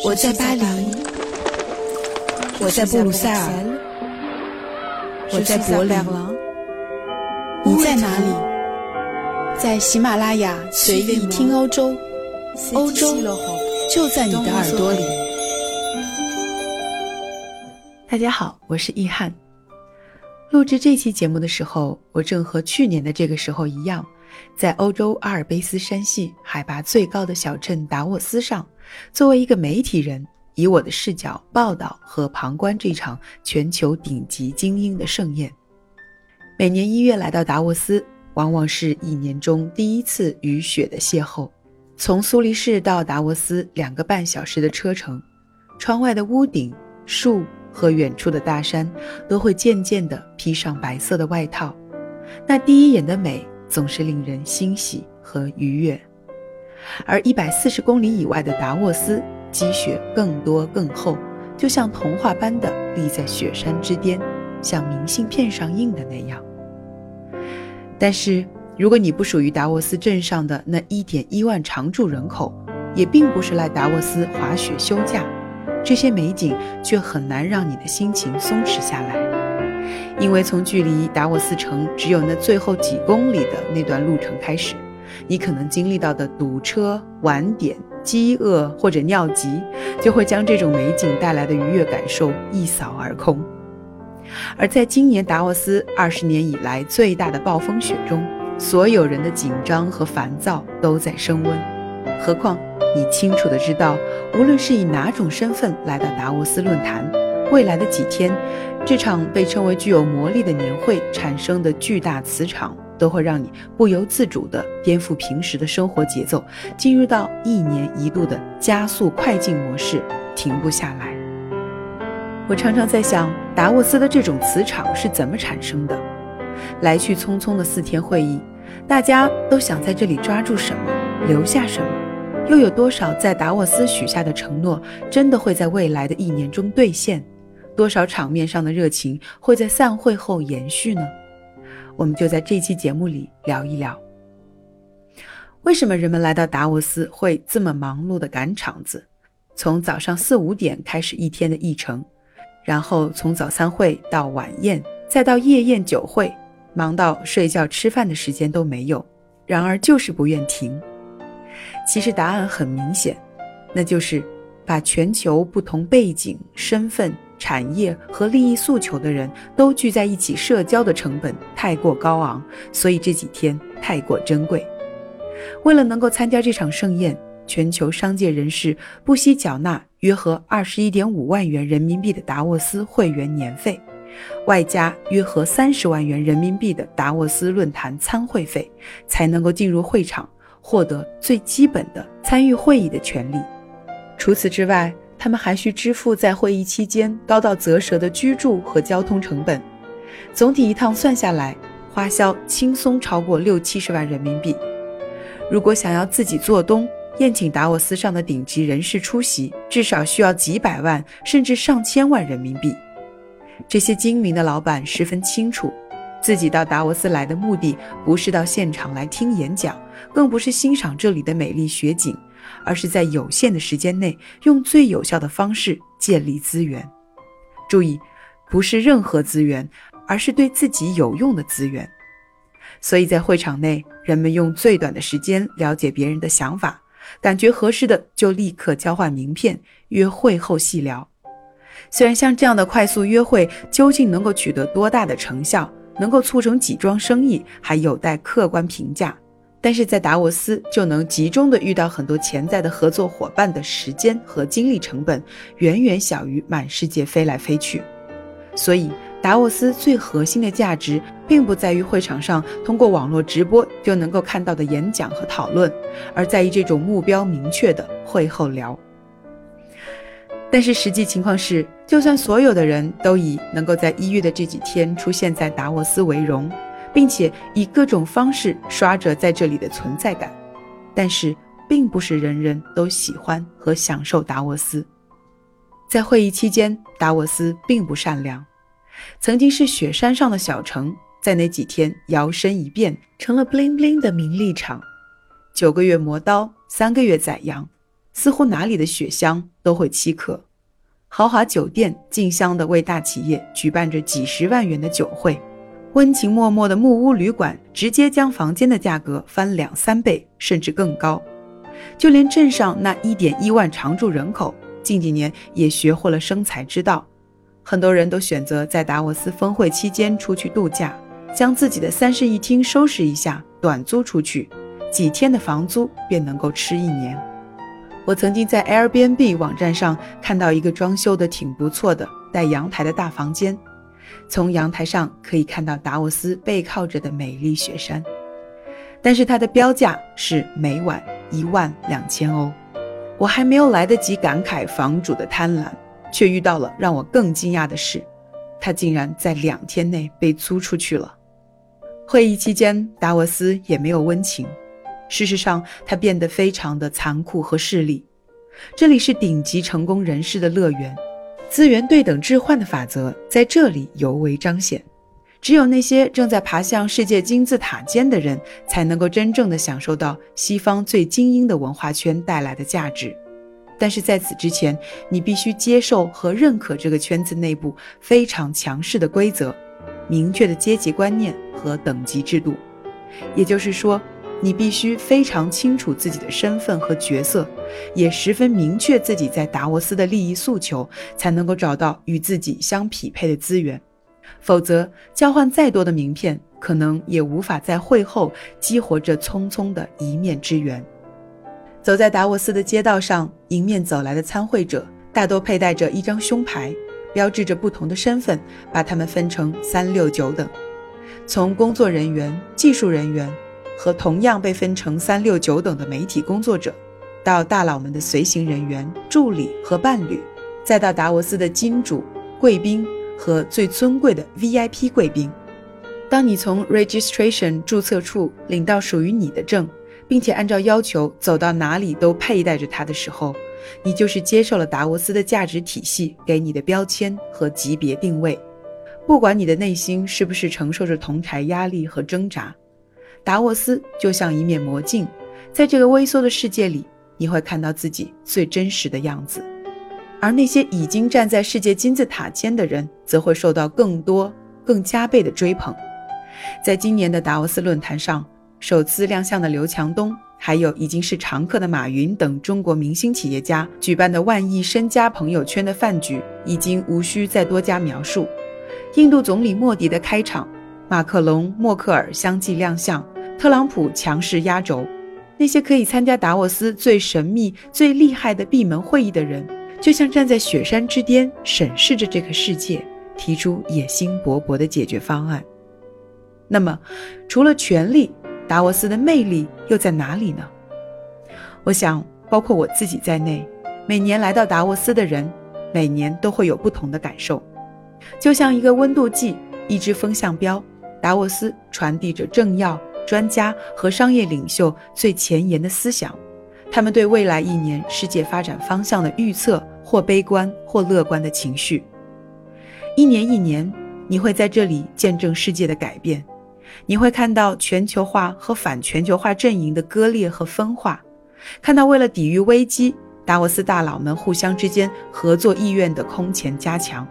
我在巴黎，我在布鲁塞尔，我在柏林，你在哪里？在喜马拉雅随意听欧洲，欧洲就在你的耳朵里。大家好，我是易翰。录制这期节目的时候，我正和去年的这个时候一样。在欧洲阿尔卑斯山系海拔最高的小镇达沃斯上，作为一个媒体人，以我的视角报道和旁观这场全球顶级精英的盛宴。每年一月来到达沃斯，往往是一年中第一次与雪的邂逅。从苏黎世到达沃斯两个半小时的车程，窗外的屋顶、树和远处的大山都会渐渐地披上白色的外套，那第一眼的美。总是令人欣喜和愉悦，而一百四十公里以外的达沃斯，积雪更多更厚，就像童话般的立在雪山之巅，像明信片上印的那样。但是，如果你不属于达沃斯镇上的那一点一万常住人口，也并不是来达沃斯滑雪休假，这些美景却很难让你的心情松弛下来。因为从距离达沃斯城只有那最后几公里的那段路程开始，你可能经历到的堵车、晚点、饥饿或者尿急，就会将这种美景带来的愉悦感受一扫而空。而在今年达沃斯二十年以来最大的暴风雪中，所有人的紧张和烦躁都在升温。何况你清楚的知道，无论是以哪种身份来到达沃斯论坛。未来的几天，这场被称为具有魔力的年会产生的巨大磁场，都会让你不由自主地颠覆平时的生活节奏，进入到一年一度的加速快进模式，停不下来。我常常在想，达沃斯的这种磁场是怎么产生的？来去匆匆的四天会议，大家都想在这里抓住什么，留下什么？又有多少在达沃斯许下的承诺，真的会在未来的一年中兑现？多少场面上的热情会在散会后延续呢？我们就在这期节目里聊一聊，为什么人们来到达沃斯会这么忙碌的赶场子？从早上四五点开始一天的议程，然后从早餐会到晚宴，再到夜宴酒会，忙到睡觉吃饭的时间都没有。然而就是不愿停。其实答案很明显，那就是把全球不同背景、身份。产业和利益诉求的人都聚在一起，社交的成本太过高昂，所以这几天太过珍贵。为了能够参加这场盛宴，全球商界人士不惜缴纳约合二十一点五万元人民币的达沃斯会员年费，外加约合三十万元人民币的达沃斯论坛参会费，才能够进入会场，获得最基本的参与会议的权利。除此之外，他们还需支付在会议期间高到啧舌的居住和交通成本，总体一趟算下来，花销轻松超过六七十万人民币。如果想要自己做东，宴请达沃斯上的顶级人士出席，至少需要几百万甚至上千万人民币。这些精明的老板十分清楚，自己到达沃斯来的目的不是到现场来听演讲，更不是欣赏这里的美丽雪景。而是在有限的时间内，用最有效的方式建立资源。注意，不是任何资源，而是对自己有用的资源。所以在会场内，人们用最短的时间了解别人的想法，感觉合适的就立刻交换名片，约会后细聊。虽然像这样的快速约会究竟能够取得多大的成效，能够促成几桩生意，还有待客观评价。但是在达沃斯就能集中的遇到很多潜在的合作伙伴的时间和精力成本远远小于满世界飞来飞去，所以达沃斯最核心的价值并不在于会场上通过网络直播就能够看到的演讲和讨论，而在于这种目标明确的会后聊。但是实际情况是，就算所有的人都以能够在一月的这几天出现在达沃斯为荣。并且以各种方式刷着在这里的存在感，但是并不是人人都喜欢和享受达沃斯。在会议期间，达沃斯并不善良。曾经是雪山上的小城，在那几天摇身一变成了 bling bling 的名利场。九个月磨刀，三个月宰羊，似乎哪里的雪乡都会欺客。豪华酒店竞相的为大企业举办着几十万元的酒会，温情脉脉的木屋旅馆直接将房间的价格翻两三倍，甚至更高。就连镇上那一点一万常住人口，近几年也学会了生财之道，很多人都选择在达沃斯峰会期间出去度假，将自己的三室一厅收拾一下，短租出去，几天的房租便能够吃一年。我曾经在 Airbnb 网站上看到一个装修的挺不错的带阳台的大房间，从阳台上可以看到达沃斯背靠着的美丽雪山，但是它的标价是每晚一万两千欧。我还没有来得及感慨房主的贪婪，却遇到了让我更惊讶的事，他竟然在两天内被租出去了。会议期间，达沃斯也没有温情。事实上，他变得非常的残酷和势利。这里是顶级成功人士的乐园，资源对等置换的法则在这里尤为彰显。只有那些正在爬向世界金字塔尖的人，才能够真正的享受到西方最精英的文化圈带来的价值。但是在此之前，你必须接受和认可这个圈子内部非常强势的规则、明确的阶级观念和等级制度。也就是说。你必须非常清楚自己的身份和角色，也十分明确自己在达沃斯的利益诉求，才能够找到与自己相匹配的资源。否则，交换再多的名片，可能也无法在会后激活这匆匆的一面之缘。走在达沃斯的街道上，迎面走来的参会者大多佩戴着一张胸牌，标志着不同的身份，把他们分成三六九等，从工作人员、技术人员。和同样被分成三六九等的媒体工作者，到大佬们的随行人员、助理和伴侣，再到达沃斯的金主、贵宾和最尊贵的 VIP 贵宾。当你从 registration 注册处领到属于你的证，并且按照要求走到哪里都佩戴着它的时候，你就是接受了达沃斯的价值体系给你的标签和级别定位。不管你的内心是不是承受着同台压力和挣扎。达沃斯就像一面魔镜，在这个微缩的世界里，你会看到自己最真实的样子。而那些已经站在世界金字塔尖的人，则会受到更多、更加倍的追捧。在今年的达沃斯论坛上，首次亮相的刘强东，还有已经是常客的马云等中国明星企业家举办的万亿身家朋友圈的饭局，已经无需再多加描述。印度总理莫迪的开场，马克龙、默克尔相继亮相。特朗普强势压轴，那些可以参加达沃斯最神秘、最厉害的闭门会议的人，就像站在雪山之巅，审视着这个世界，提出野心勃勃的解决方案。那么，除了权力，达沃斯的魅力又在哪里呢？我想，包括我自己在内，每年来到达沃斯的人，每年都会有不同的感受。就像一个温度计，一支风向标，达沃斯传递着政要。专家和商业领袖最前沿的思想，他们对未来一年世界发展方向的预测，或悲观或乐观的情绪。一年一年，你会在这里见证世界的改变，你会看到全球化和反全球化阵营的割裂和分化，看到为了抵御危机，达沃斯大佬们互相之间合作意愿的空前加强。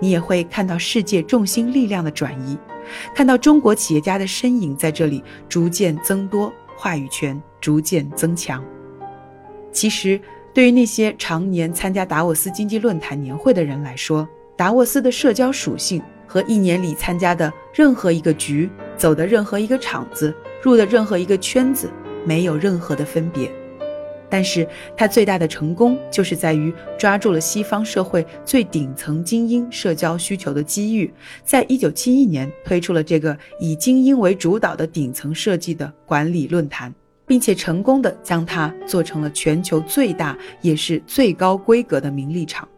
你也会看到世界重心力量的转移。看到中国企业家的身影在这里逐渐增多，话语权逐渐增强。其实，对于那些常年参加达沃斯经济论坛年会的人来说，达沃斯的社交属性和一年里参加的任何一个局、走的任何一个场子、入的任何一个圈子没有任何的分别。但是他最大的成功，就是在于抓住了西方社会最顶层精英社交需求的机遇，在一九七一年推出了这个以精英为主导的顶层设计的管理论坛，并且成功的将它做成了全球最大也是最高规格的名利场。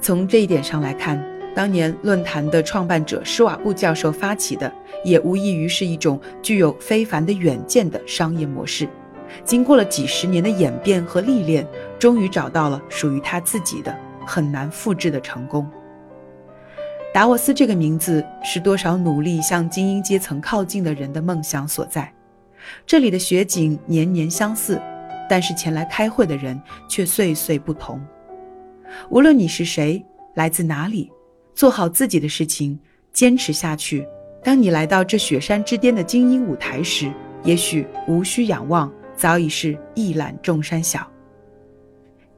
从这一点上来看，当年论坛的创办者施瓦布教授发起的，也无异于是一种具有非凡的远见的商业模式。经过了几十年的演变和历练，终于找到了属于他自己的很难复制的成功。达沃斯这个名字是多少努力向精英阶层靠近的人的梦想所在。这里的雪景年年相似，但是前来开会的人却岁岁不同。无论你是谁，来自哪里，做好自己的事情，坚持下去。当你来到这雪山之巅的精英舞台时，也许无需仰望，早已是一览众山小。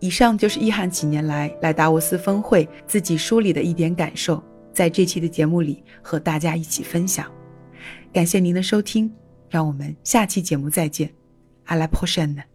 以上就是易翰几年来来达沃斯峰会自己梳理的一点感受，在这期的节目里和大家一起分享。感谢您的收听，让我们下期节目再见。阿拉 a 山 e